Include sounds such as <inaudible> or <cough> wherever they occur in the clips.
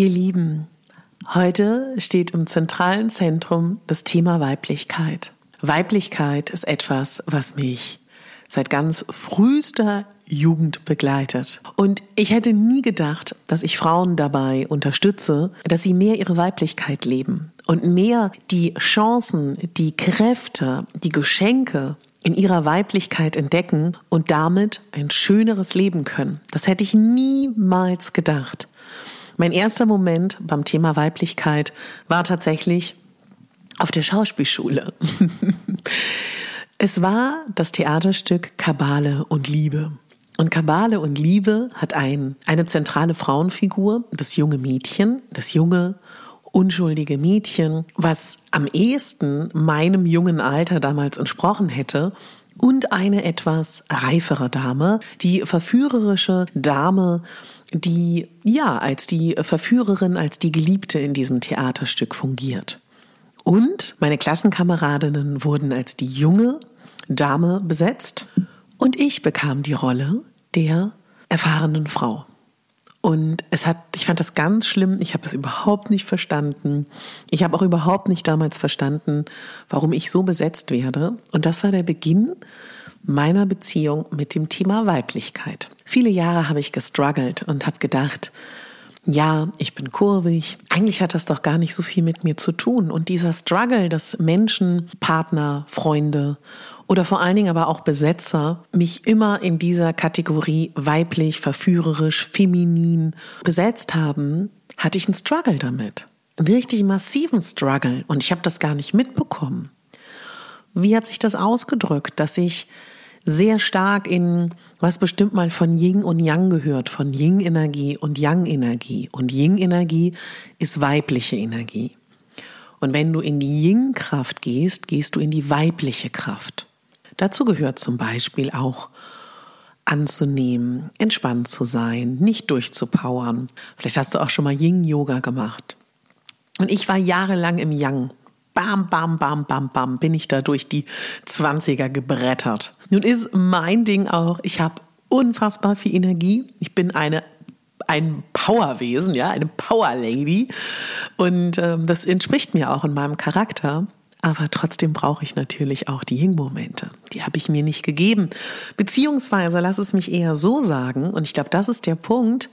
Ihr Lieben, heute steht im zentralen Zentrum das Thema Weiblichkeit. Weiblichkeit ist etwas, was mich seit ganz frühester Jugend begleitet. Und ich hätte nie gedacht, dass ich Frauen dabei unterstütze, dass sie mehr ihre Weiblichkeit leben und mehr die Chancen, die Kräfte, die Geschenke in ihrer Weiblichkeit entdecken und damit ein schöneres Leben können. Das hätte ich niemals gedacht. Mein erster Moment beim Thema Weiblichkeit war tatsächlich auf der Schauspielschule. <laughs> es war das Theaterstück Kabale und Liebe. Und Kabale und Liebe hat ein, eine zentrale Frauenfigur, das junge Mädchen, das junge, unschuldige Mädchen, was am ehesten meinem jungen Alter damals entsprochen hätte, und eine etwas reifere Dame, die verführerische Dame, die ja als die Verführerin, als die Geliebte in diesem Theaterstück fungiert. Und meine Klassenkameradinnen wurden als die junge Dame besetzt und ich bekam die Rolle der erfahrenen Frau. Und es hat, ich fand das ganz schlimm. Ich habe es überhaupt nicht verstanden. Ich habe auch überhaupt nicht damals verstanden, warum ich so besetzt werde. Und das war der Beginn meiner Beziehung mit dem Thema Weiblichkeit. Viele Jahre habe ich gestruggelt und habe gedacht, ja, ich bin kurvig. Eigentlich hat das doch gar nicht so viel mit mir zu tun. Und dieser Struggle, dass Menschen, Partner, Freunde oder vor allen Dingen aber auch Besetzer mich immer in dieser Kategorie weiblich, verführerisch, feminin besetzt haben, hatte ich einen Struggle damit. Einen richtig massiven Struggle. Und ich habe das gar nicht mitbekommen. Wie hat sich das ausgedrückt, dass ich sehr stark in, was bestimmt mal von Yin und Yang gehört, von Yin-Energie und Yang-Energie. Und Yin-Energie ist weibliche Energie. Und wenn du in die Yin-Kraft gehst, gehst du in die weibliche Kraft. Dazu gehört zum Beispiel auch anzunehmen, entspannt zu sein, nicht durchzupowern. Vielleicht hast du auch schon mal Yin-Yoga gemacht. Und ich war jahrelang im Yang bam, bam, bam, bam, bam, bin ich da durch die 20er gebrettert. Nun ist mein Ding auch, ich habe unfassbar viel Energie. Ich bin eine ein Powerwesen, ja, eine Power Lady. Und ähm, das entspricht mir auch in meinem Charakter. Aber trotzdem brauche ich natürlich auch die Ying-Momente. Die habe ich mir nicht gegeben. Beziehungsweise lass es mich eher so sagen, und ich glaube, das ist der Punkt,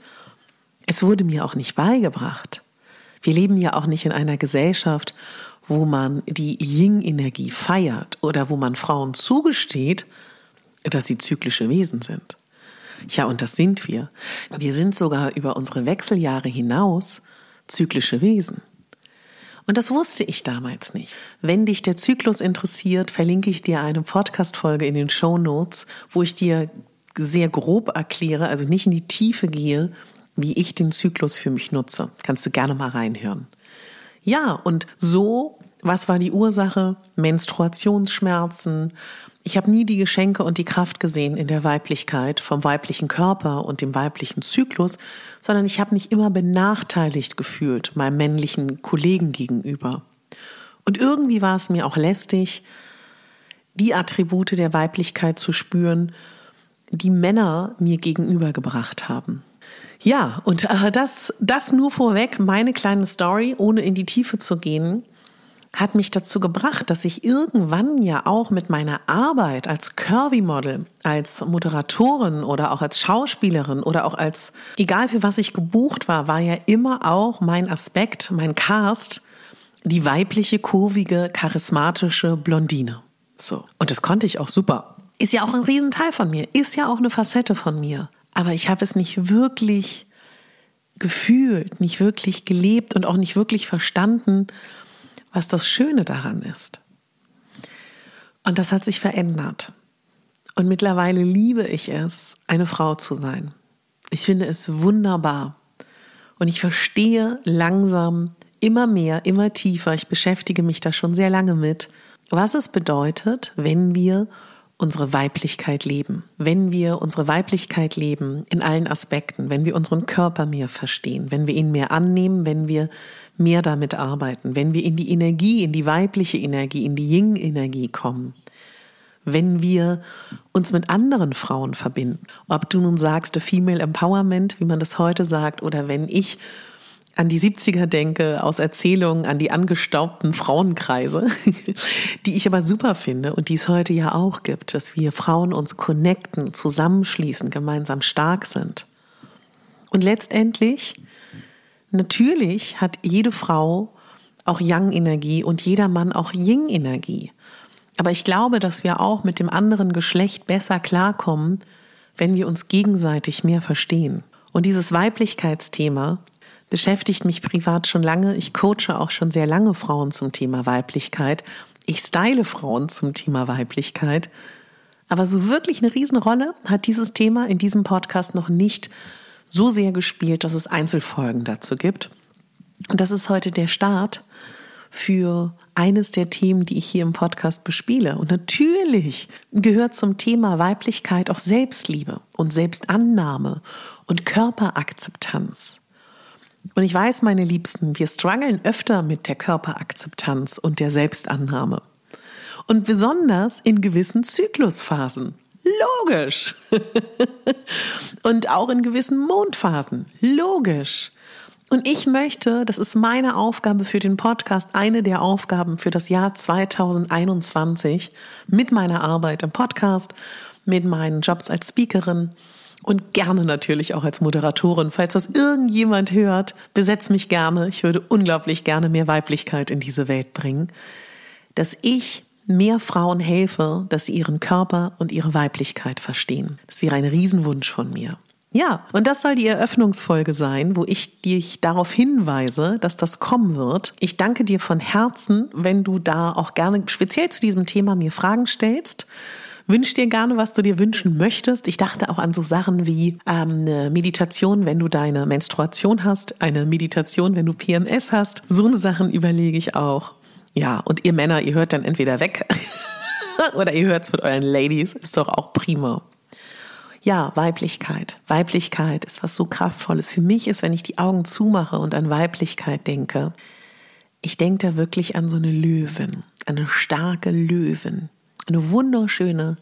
es wurde mir auch nicht beigebracht. Wir leben ja auch nicht in einer Gesellschaft, wo man die Yin-Energie feiert oder wo man Frauen zugesteht, dass sie zyklische Wesen sind. Ja, und das sind wir. Wir sind sogar über unsere Wechseljahre hinaus zyklische Wesen. Und das wusste ich damals nicht. Wenn dich der Zyklus interessiert, verlinke ich dir eine Podcast-Folge in den Show Notes, wo ich dir sehr grob erkläre, also nicht in die Tiefe gehe, wie ich den Zyklus für mich nutze. Kannst du gerne mal reinhören. Ja, und so, was war die Ursache? Menstruationsschmerzen. Ich habe nie die Geschenke und die Kraft gesehen in der Weiblichkeit vom weiblichen Körper und dem weiblichen Zyklus, sondern ich habe mich immer benachteiligt gefühlt meinem männlichen Kollegen gegenüber. Und irgendwie war es mir auch lästig, die Attribute der Weiblichkeit zu spüren, die Männer mir gegenübergebracht haben. Ja, und äh, das, das nur vorweg, meine kleine Story, ohne in die Tiefe zu gehen, hat mich dazu gebracht, dass ich irgendwann ja auch mit meiner Arbeit als Curvy-Model, als Moderatorin oder auch als Schauspielerin oder auch als, egal für was ich gebucht war, war ja immer auch mein Aspekt, mein Cast, die weibliche, kurvige, charismatische Blondine. So. Und das konnte ich auch super. Ist ja auch ein Riesenteil von mir, ist ja auch eine Facette von mir. Aber ich habe es nicht wirklich gefühlt, nicht wirklich gelebt und auch nicht wirklich verstanden, was das Schöne daran ist. Und das hat sich verändert. Und mittlerweile liebe ich es, eine Frau zu sein. Ich finde es wunderbar. Und ich verstehe langsam immer mehr, immer tiefer, ich beschäftige mich da schon sehr lange mit, was es bedeutet, wenn wir unsere Weiblichkeit leben, wenn wir unsere Weiblichkeit leben in allen Aspekten, wenn wir unseren Körper mehr verstehen, wenn wir ihn mehr annehmen, wenn wir mehr damit arbeiten, wenn wir in die Energie, in die weibliche Energie, in die Yin-Energie kommen, wenn wir uns mit anderen Frauen verbinden. Ob du nun sagst, Female Empowerment, wie man das heute sagt, oder wenn ich an die 70er denke, aus Erzählungen an die angestaubten Frauenkreise, <laughs> die ich aber super finde und die es heute ja auch gibt, dass wir Frauen uns connecten, zusammenschließen, gemeinsam stark sind. Und letztendlich, natürlich hat jede Frau auch Yang-Energie und jeder Mann auch Yin-Energie. Aber ich glaube, dass wir auch mit dem anderen Geschlecht besser klarkommen, wenn wir uns gegenseitig mehr verstehen. Und dieses Weiblichkeitsthema, beschäftigt mich privat schon lange. Ich coache auch schon sehr lange Frauen zum Thema Weiblichkeit. Ich style Frauen zum Thema Weiblichkeit. Aber so wirklich eine Riesenrolle hat dieses Thema in diesem Podcast noch nicht so sehr gespielt, dass es Einzelfolgen dazu gibt. Und das ist heute der Start für eines der Themen, die ich hier im Podcast bespiele. Und natürlich gehört zum Thema Weiblichkeit auch Selbstliebe und Selbstannahme und Körperakzeptanz. Und ich weiß, meine Liebsten, wir strugglen öfter mit der Körperakzeptanz und der Selbstannahme. Und besonders in gewissen Zyklusphasen. Logisch. <laughs> und auch in gewissen Mondphasen. Logisch. Und ich möchte, das ist meine Aufgabe für den Podcast, eine der Aufgaben für das Jahr 2021 mit meiner Arbeit im Podcast, mit meinen Jobs als Speakerin, und gerne natürlich auch als Moderatorin. Falls das irgendjemand hört, besetz mich gerne. Ich würde unglaublich gerne mehr Weiblichkeit in diese Welt bringen. Dass ich mehr Frauen helfe, dass sie ihren Körper und ihre Weiblichkeit verstehen. Das wäre ein Riesenwunsch von mir. Ja, und das soll die Eröffnungsfolge sein, wo ich dich darauf hinweise, dass das kommen wird. Ich danke dir von Herzen, wenn du da auch gerne speziell zu diesem Thema mir Fragen stellst. Wünsch dir gerne, was du dir wünschen möchtest. Ich dachte auch an so Sachen wie ähm, eine Meditation, wenn du deine Menstruation hast, eine Meditation, wenn du PMS hast. So eine Sachen überlege ich auch. Ja, und ihr Männer, ihr hört dann entweder weg <laughs> oder ihr hört es mit euren Ladies. Ist doch auch prima. Ja, Weiblichkeit. Weiblichkeit ist was so kraftvolles. Für mich ist, wenn ich die Augen zumache und an Weiblichkeit denke, ich denke da wirklich an so eine Löwin, eine starke Löwin, eine wunderschöne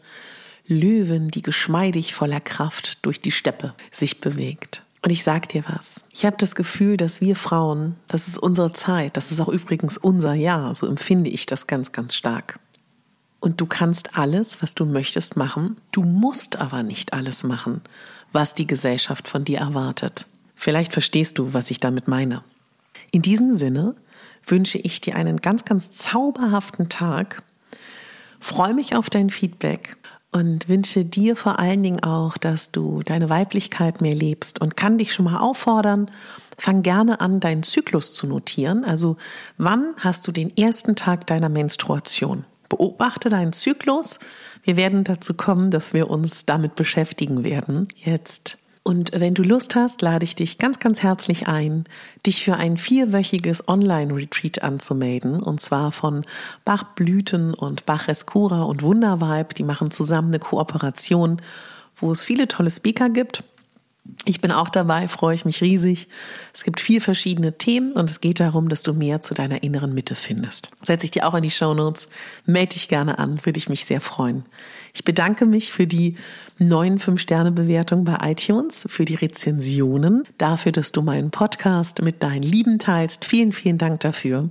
Löwin, die geschmeidig voller Kraft durch die Steppe sich bewegt. Und ich sag dir was. Ich habe das Gefühl, dass wir Frauen, das ist unsere Zeit, das ist auch übrigens unser Jahr, so empfinde ich das ganz, ganz stark. Und du kannst alles, was du möchtest, machen. Du musst aber nicht alles machen, was die Gesellschaft von dir erwartet. Vielleicht verstehst du, was ich damit meine. In diesem Sinne wünsche ich dir einen ganz, ganz zauberhaften Tag freue mich auf dein Feedback und wünsche dir vor allen Dingen auch, dass du deine Weiblichkeit mehr lebst und kann dich schon mal auffordern, fang gerne an, deinen Zyklus zu notieren. Also wann hast du den ersten Tag deiner Menstruation? Beobachte deinen Zyklus. Wir werden dazu kommen, dass wir uns damit beschäftigen werden. Jetzt und wenn du Lust hast, lade ich dich ganz, ganz herzlich ein, dich für ein vierwöchiges Online-Retreat anzumelden. Und zwar von Bach Blüten und Bach Escura und Wundervibe. Die machen zusammen eine Kooperation, wo es viele tolle Speaker gibt. Ich bin auch dabei, freue ich mich riesig. Es gibt vier verschiedene Themen und es geht darum, dass du mehr zu deiner inneren Mitte findest. Setze ich dir auch in die Show Notes. Melde dich gerne an, würde ich mich sehr freuen. Ich bedanke mich für die neuen 5-Sterne-Bewertungen bei iTunes, für die Rezensionen, dafür, dass du meinen Podcast mit deinen Lieben teilst. Vielen, vielen Dank dafür.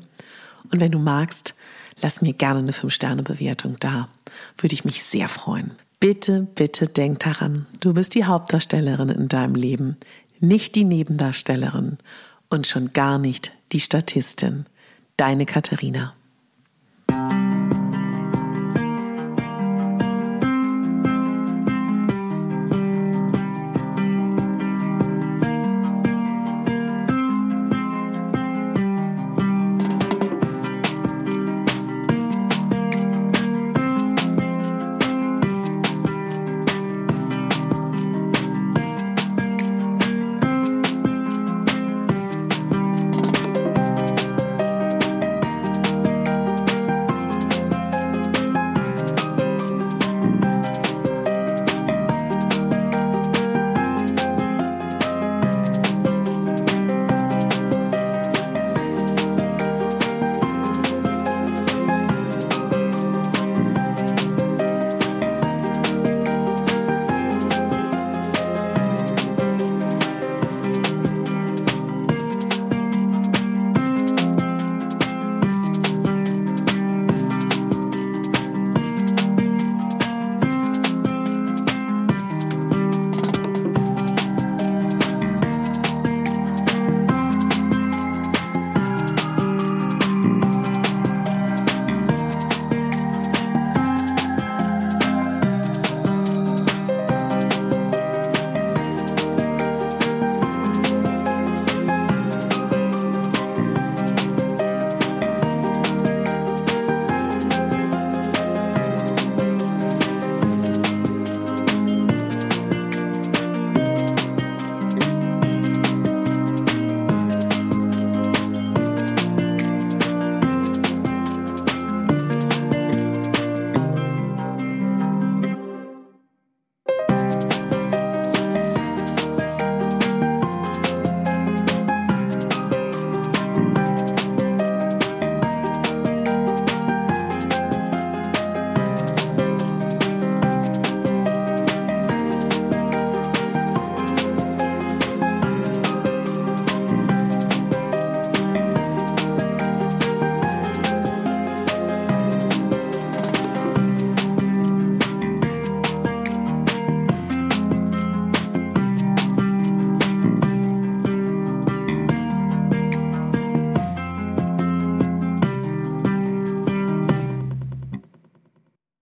Und wenn du magst, lass mir gerne eine 5-Sterne-Bewertung da. Würde ich mich sehr freuen. Bitte, bitte denk daran, du bist die Hauptdarstellerin in deinem Leben, nicht die Nebendarstellerin und schon gar nicht die Statistin. Deine Katharina.